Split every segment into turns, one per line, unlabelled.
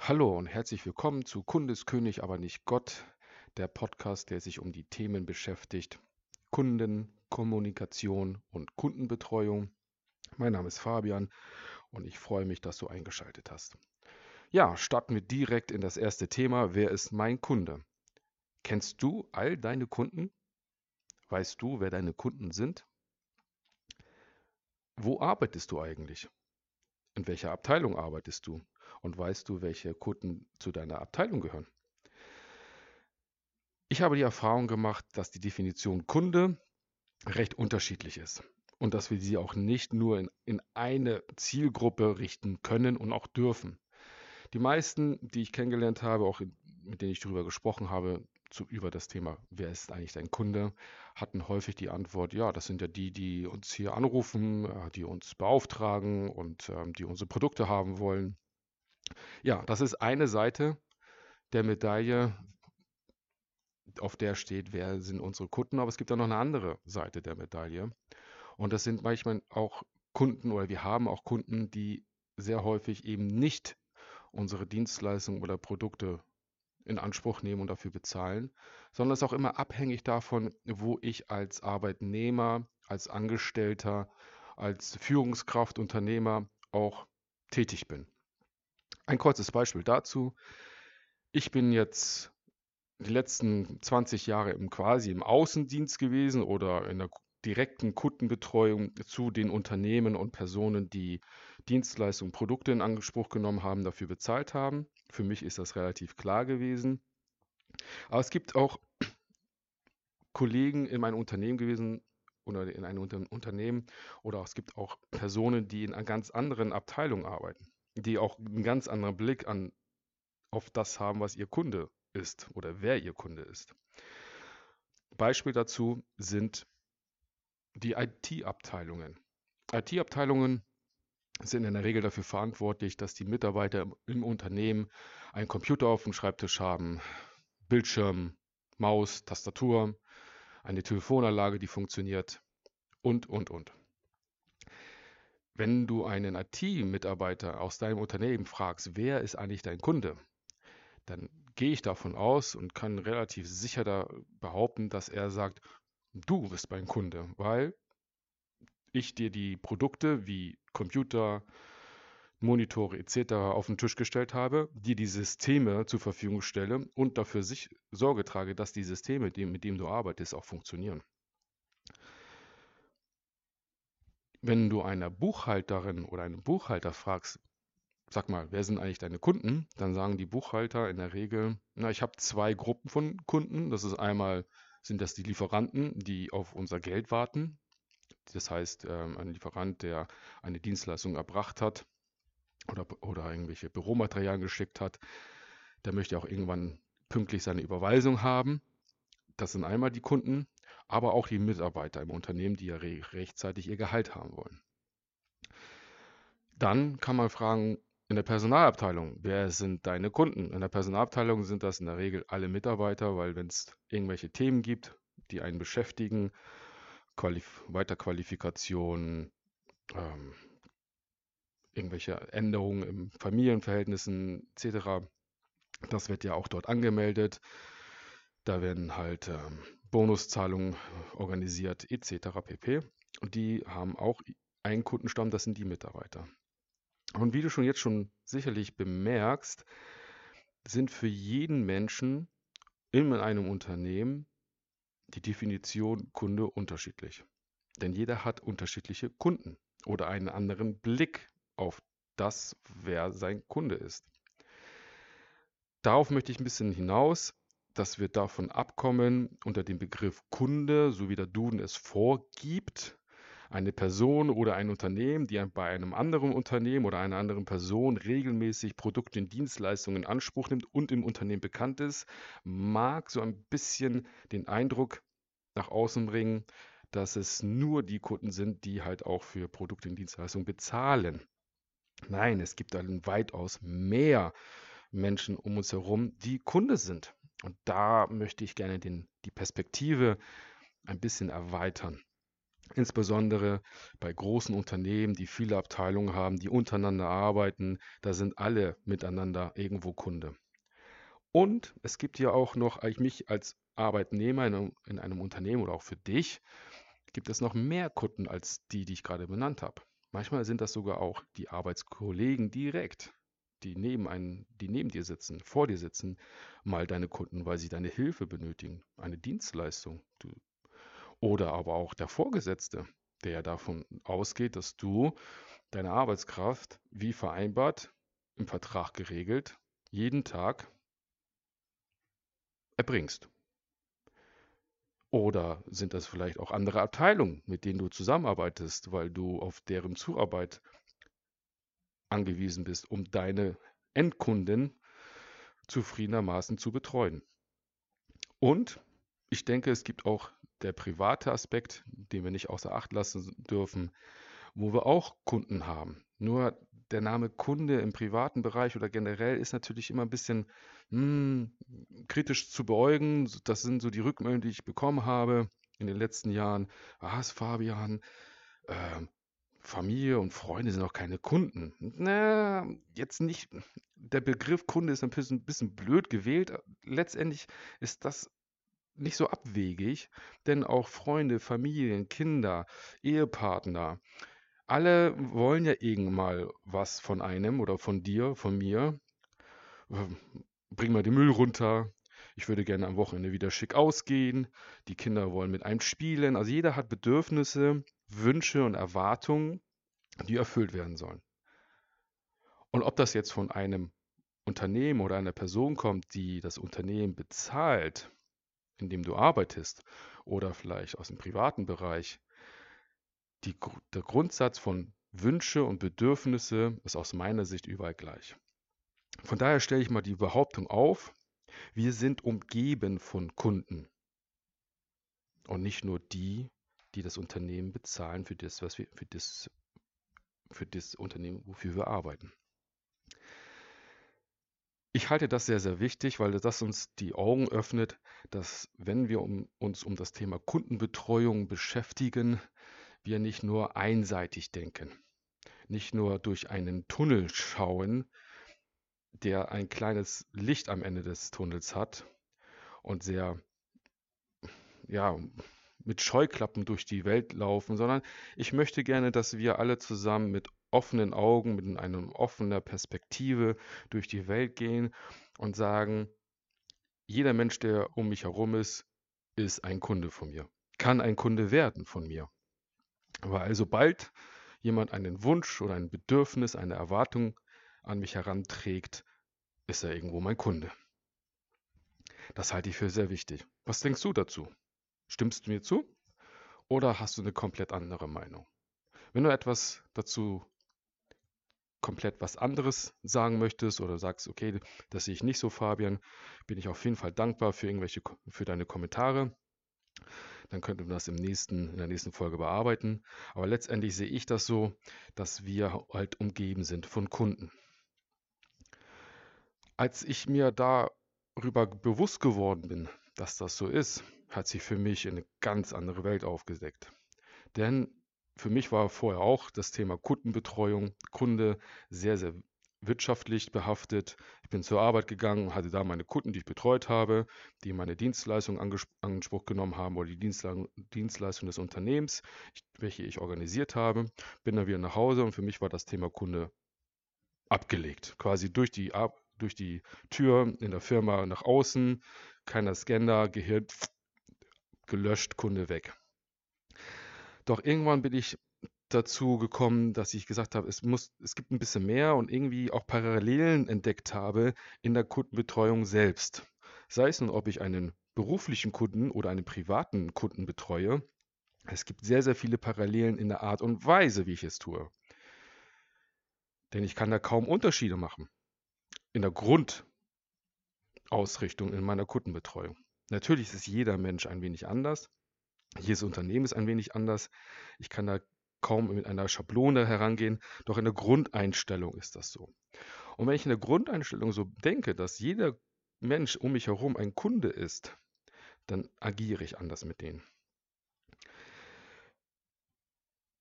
Hallo und herzlich willkommen zu Kundeskönig, aber nicht Gott, der Podcast, der sich um die Themen beschäftigt. Kunden, Kommunikation und Kundenbetreuung. Mein Name ist Fabian und ich freue mich, dass du eingeschaltet hast. Ja, starten wir direkt in das erste Thema. Wer ist mein Kunde? Kennst du all deine Kunden? Weißt du, wer deine Kunden sind? Wo arbeitest du eigentlich? In welcher Abteilung arbeitest du? Und weißt du, welche Kunden zu deiner Abteilung gehören? Ich habe die Erfahrung gemacht, dass die Definition Kunde recht unterschiedlich ist und dass wir sie auch nicht nur in, in eine Zielgruppe richten können und auch dürfen. Die meisten, die ich kennengelernt habe, auch mit denen ich darüber gesprochen habe, zu, über das Thema, wer ist eigentlich dein Kunde, hatten häufig die Antwort, ja, das sind ja die, die uns hier anrufen, äh, die uns beauftragen und ähm, die unsere Produkte haben wollen. Ja, das ist eine Seite der Medaille, auf der steht, wer sind unsere Kunden, aber es gibt auch noch eine andere Seite der Medaille. Und das sind manchmal auch Kunden oder wir haben auch Kunden, die sehr häufig eben nicht unsere Dienstleistungen oder Produkte in Anspruch nehmen und dafür bezahlen, sondern es ist auch immer abhängig davon, wo ich als Arbeitnehmer, als Angestellter, als Führungskraft, Unternehmer auch tätig bin. Ein kurzes Beispiel dazu. Ich bin jetzt die letzten 20 Jahre im quasi im Außendienst gewesen oder in der direkten Kundenbetreuung zu den Unternehmen und Personen, die Dienstleistungen, Produkte in Anspruch genommen haben, dafür bezahlt haben. Für mich ist das relativ klar gewesen. Aber es gibt auch Kollegen in meinem Unternehmen gewesen oder in einem Unternehmen oder es gibt auch Personen, die in ganz anderen Abteilung arbeiten, die auch einen ganz anderen Blick an, auf das haben, was ihr Kunde ist oder wer ihr Kunde ist. Beispiel dazu sind die IT-Abteilungen. IT-Abteilungen sind in der Regel dafür verantwortlich, dass die Mitarbeiter im Unternehmen einen Computer auf dem Schreibtisch haben, Bildschirm, Maus, Tastatur, eine Telefonanlage, die funktioniert und, und, und. Wenn du einen IT-Mitarbeiter aus deinem Unternehmen fragst, wer ist eigentlich dein Kunde, dann gehe ich davon aus und kann relativ sicher da behaupten, dass er sagt, du bist mein Kunde, weil ich dir die Produkte wie Computer, Monitore etc. auf den Tisch gestellt habe, dir die Systeme zur Verfügung stelle und dafür sich Sorge trage, dass die Systeme, mit denen du arbeitest, auch funktionieren. Wenn du einer Buchhalterin oder einen Buchhalter fragst, sag mal, wer sind eigentlich deine Kunden? Dann sagen die Buchhalter in der Regel, na, ich habe zwei Gruppen von Kunden. Das ist einmal, sind das die Lieferanten, die auf unser Geld warten. Das heißt, ähm, ein Lieferant, der eine Dienstleistung erbracht hat oder, oder irgendwelche Büromaterialien geschickt hat, der möchte auch irgendwann pünktlich seine Überweisung haben. Das sind einmal die Kunden, aber auch die Mitarbeiter im Unternehmen, die ja re rechtzeitig ihr Gehalt haben wollen. Dann kann man fragen, in der Personalabteilung, wer sind deine Kunden? In der Personalabteilung sind das in der Regel alle Mitarbeiter, weil wenn es irgendwelche Themen gibt, die einen beschäftigen, Qualif Weiterqualifikation, ähm, irgendwelche Änderungen im Familienverhältnissen etc. Das wird ja auch dort angemeldet. Da werden halt ähm, Bonuszahlungen organisiert etc. pp. Und die haben auch einen Kundenstamm, das sind die Mitarbeiter. Und wie du schon jetzt schon sicherlich bemerkst, sind für jeden Menschen in einem Unternehmen die Definition Kunde unterschiedlich. Denn jeder hat unterschiedliche Kunden oder einen anderen Blick auf das, wer sein Kunde ist. Darauf möchte ich ein bisschen hinaus, dass wir davon abkommen, unter dem Begriff Kunde, so wie der Duden es vorgibt, eine Person oder ein Unternehmen, die bei einem anderen Unternehmen oder einer anderen Person regelmäßig Produkte und Dienstleistungen in Anspruch nimmt und im Unternehmen bekannt ist, mag so ein bisschen den Eindruck nach außen bringen, dass es nur die Kunden sind, die halt auch für Produkte und Dienstleistungen bezahlen. Nein, es gibt dann weitaus mehr Menschen um uns herum, die Kunde sind. Und da möchte ich gerne den, die Perspektive ein bisschen erweitern. Insbesondere bei großen Unternehmen, die viele Abteilungen haben, die untereinander arbeiten, da sind alle miteinander irgendwo Kunde. Und es gibt ja auch noch, eigentlich mich als Arbeitnehmer in einem, in einem Unternehmen oder auch für dich, gibt es noch mehr Kunden als die, die ich gerade benannt habe. Manchmal sind das sogar auch die Arbeitskollegen direkt, die neben, einen, die neben dir sitzen, vor dir sitzen, mal deine Kunden, weil sie deine Hilfe benötigen, eine Dienstleistung. Du, oder aber auch der Vorgesetzte, der davon ausgeht, dass du deine Arbeitskraft wie vereinbart im Vertrag geregelt jeden Tag erbringst. Oder sind das vielleicht auch andere Abteilungen, mit denen du zusammenarbeitest, weil du auf deren Zuarbeit angewiesen bist, um deine Endkunden zufriedenermaßen zu betreuen? Und ich denke, es gibt auch der private Aspekt, den wir nicht außer Acht lassen dürfen, wo wir auch Kunden haben. Nur der Name Kunde im privaten Bereich oder generell ist natürlich immer ein bisschen hm, kritisch zu beäugen. Das sind so die Rückmeldungen, die ich bekommen habe in den letzten Jahren. Was, Fabian? Äh, Familie und Freunde sind auch keine Kunden. Na, jetzt nicht. Der Begriff Kunde ist ein bisschen, bisschen blöd gewählt. Letztendlich ist das nicht so abwegig, denn auch Freunde, Familien, Kinder, Ehepartner, alle wollen ja irgendwann was von einem oder von dir, von mir. Bring mal den Müll runter. Ich würde gerne am Wochenende wieder schick ausgehen. Die Kinder wollen mit einem spielen. Also jeder hat Bedürfnisse, Wünsche und Erwartungen, die erfüllt werden sollen. Und ob das jetzt von einem Unternehmen oder einer Person kommt, die das Unternehmen bezahlt, in dem du arbeitest, oder vielleicht aus dem privaten Bereich, die, der Grundsatz von Wünsche und Bedürfnisse ist aus meiner Sicht überall gleich. Von daher stelle ich mal die Behauptung auf, wir sind umgeben von Kunden und nicht nur die, die das Unternehmen bezahlen für das, was wir, für das, für das Unternehmen, wofür wir arbeiten. Ich halte das sehr, sehr wichtig, weil das uns die Augen öffnet, dass wenn wir um, uns um das Thema Kundenbetreuung beschäftigen, wir nicht nur einseitig denken, nicht nur durch einen Tunnel schauen, der ein kleines Licht am Ende des Tunnels hat und sehr, ja, mit Scheuklappen durch die Welt laufen, sondern ich möchte gerne, dass wir alle zusammen mit offenen Augen, mit einer offenen Perspektive durch die Welt gehen und sagen, jeder Mensch, der um mich herum ist, ist ein Kunde von mir, kann ein Kunde werden von mir. Weil sobald jemand einen Wunsch oder ein Bedürfnis, eine Erwartung an mich heranträgt, ist er irgendwo mein Kunde. Das halte ich für sehr wichtig. Was denkst du dazu? Stimmst du mir zu? Oder hast du eine komplett andere Meinung? Wenn du etwas dazu komplett was anderes sagen möchtest oder sagst, okay, das sehe ich nicht so, Fabian, bin ich auf jeden Fall dankbar für irgendwelche für deine Kommentare dann könnten wir das im nächsten, in der nächsten Folge bearbeiten. Aber letztendlich sehe ich das so, dass wir halt umgeben sind von Kunden. Als ich mir darüber bewusst geworden bin, dass das so ist, hat sich für mich eine ganz andere Welt aufgedeckt. Denn für mich war vorher auch das Thema Kundenbetreuung, Kunde sehr, sehr wirtschaftlich behaftet. Ich bin zur Arbeit gegangen, hatte da meine Kunden, die ich betreut habe, die meine Dienstleistung in Anspruch genommen haben oder die Dienstleistung, des Unternehmens, welche ich organisiert habe. Bin dann wieder nach Hause und für mich war das Thema Kunde abgelegt. Quasi durch die, durch die Tür in der Firma nach außen, keiner Scanner, Gehirn gelöscht, Kunde weg. Doch irgendwann bin ich dazu gekommen, dass ich gesagt habe, es muss, es gibt ein bisschen mehr und irgendwie auch Parallelen entdeckt habe in der Kundenbetreuung selbst. Sei es nun, ob ich einen beruflichen Kunden oder einen privaten Kunden betreue. Es gibt sehr, sehr viele Parallelen in der Art und Weise, wie ich es tue. Denn ich kann da kaum Unterschiede machen in der Grundausrichtung in meiner Kundenbetreuung. Natürlich ist jeder Mensch ein wenig anders. Jedes Unternehmen ist ein wenig anders. Ich kann da kaum mit einer Schablone herangehen, doch in der Grundeinstellung ist das so. Und wenn ich in der Grundeinstellung so denke, dass jeder Mensch um mich herum ein Kunde ist, dann agiere ich anders mit denen.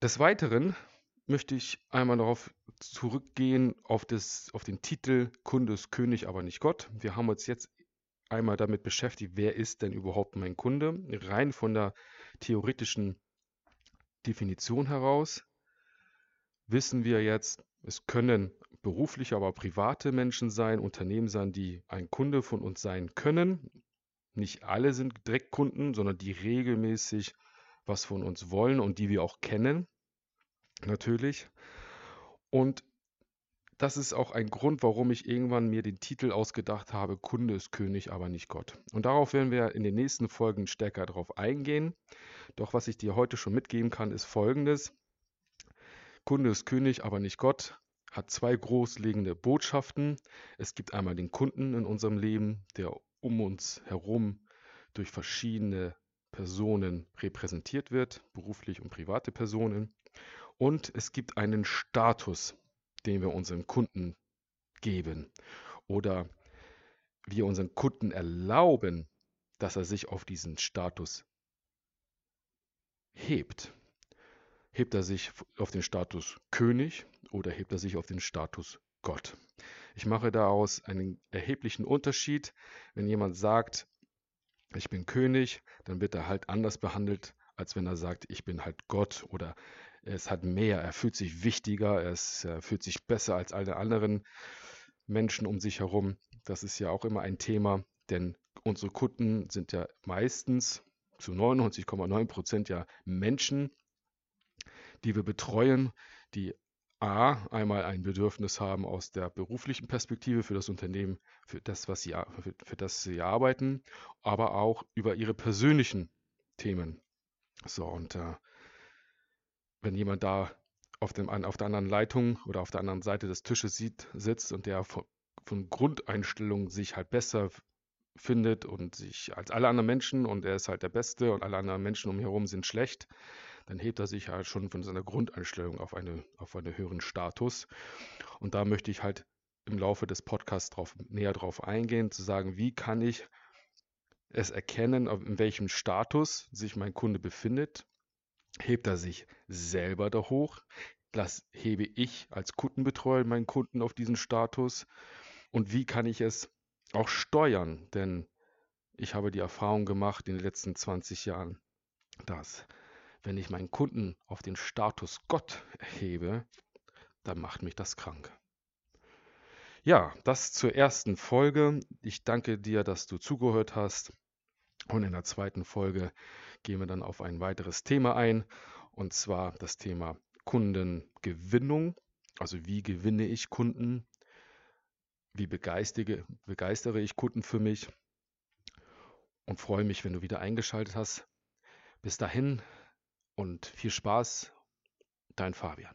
Des Weiteren möchte ich einmal darauf zurückgehen, auf, das, auf den Titel Kunde ist König, aber nicht Gott. Wir haben uns jetzt einmal damit beschäftigt, wer ist denn überhaupt mein Kunde? Rein von der theoretischen Definition heraus wissen wir jetzt, es können berufliche, aber private Menschen sein, Unternehmen sein, die ein Kunde von uns sein können. Nicht alle sind Direktkunden, sondern die regelmäßig was von uns wollen und die wir auch kennen, natürlich. Und das ist auch ein Grund, warum ich irgendwann mir den Titel ausgedacht habe, Kunde ist König, aber nicht Gott. Und darauf werden wir in den nächsten Folgen stärker darauf eingehen. Doch was ich dir heute schon mitgeben kann, ist folgendes. Kunde ist König, aber nicht Gott hat zwei großlegende Botschaften. Es gibt einmal den Kunden in unserem Leben, der um uns herum durch verschiedene Personen repräsentiert wird, beruflich und private Personen. Und es gibt einen Status, den wir unseren Kunden geben oder wir unseren Kunden erlauben, dass er sich auf diesen Status hebt. Hebt er sich auf den Status König oder hebt er sich auf den Status Gott? Ich mache daraus einen erheblichen Unterschied. Wenn jemand sagt, ich bin König, dann wird er halt anders behandelt, als wenn er sagt, ich bin halt Gott oder es hat mehr, er fühlt sich wichtiger, er, fühlt sich besser als alle anderen Menschen um sich herum. Das ist ja auch immer ein Thema, denn unsere Kunden sind ja meistens zu 99,9 Prozent ja Menschen, die wir betreuen, die A, einmal ein Bedürfnis haben aus der beruflichen Perspektive für das Unternehmen, für das, was sie, für, für das sie arbeiten, aber auch über ihre persönlichen Themen. So, und äh, wenn jemand da auf, dem, auf der anderen Leitung oder auf der anderen Seite des Tisches sieht, sitzt und der von, von Grundeinstellung sich halt besser findet und sich als alle anderen Menschen und er ist halt der Beste und alle anderen Menschen um ihn herum sind schlecht, dann hebt er sich halt schon von seiner Grundeinstellung auf, eine, auf einen höheren Status. Und da möchte ich halt im Laufe des Podcasts drauf, näher drauf eingehen, zu sagen, wie kann ich es erkennen, in welchem Status sich mein Kunde befindet. Hebt er sich selber da hoch? Das hebe ich als Kundenbetreuer meinen Kunden auf diesen Status. Und wie kann ich es auch steuern? Denn ich habe die Erfahrung gemacht in den letzten 20 Jahren, dass wenn ich meinen Kunden auf den Status Gott erhebe, dann macht mich das krank. Ja, das zur ersten Folge. Ich danke dir, dass du zugehört hast. Und in der zweiten Folge gehen wir dann auf ein weiteres Thema ein, und zwar das Thema Kundengewinnung. Also wie gewinne ich Kunden? Wie begeistere, begeistere ich Kunden für mich? Und freue mich, wenn du wieder eingeschaltet hast. Bis dahin, und viel Spaß, dein Fabian.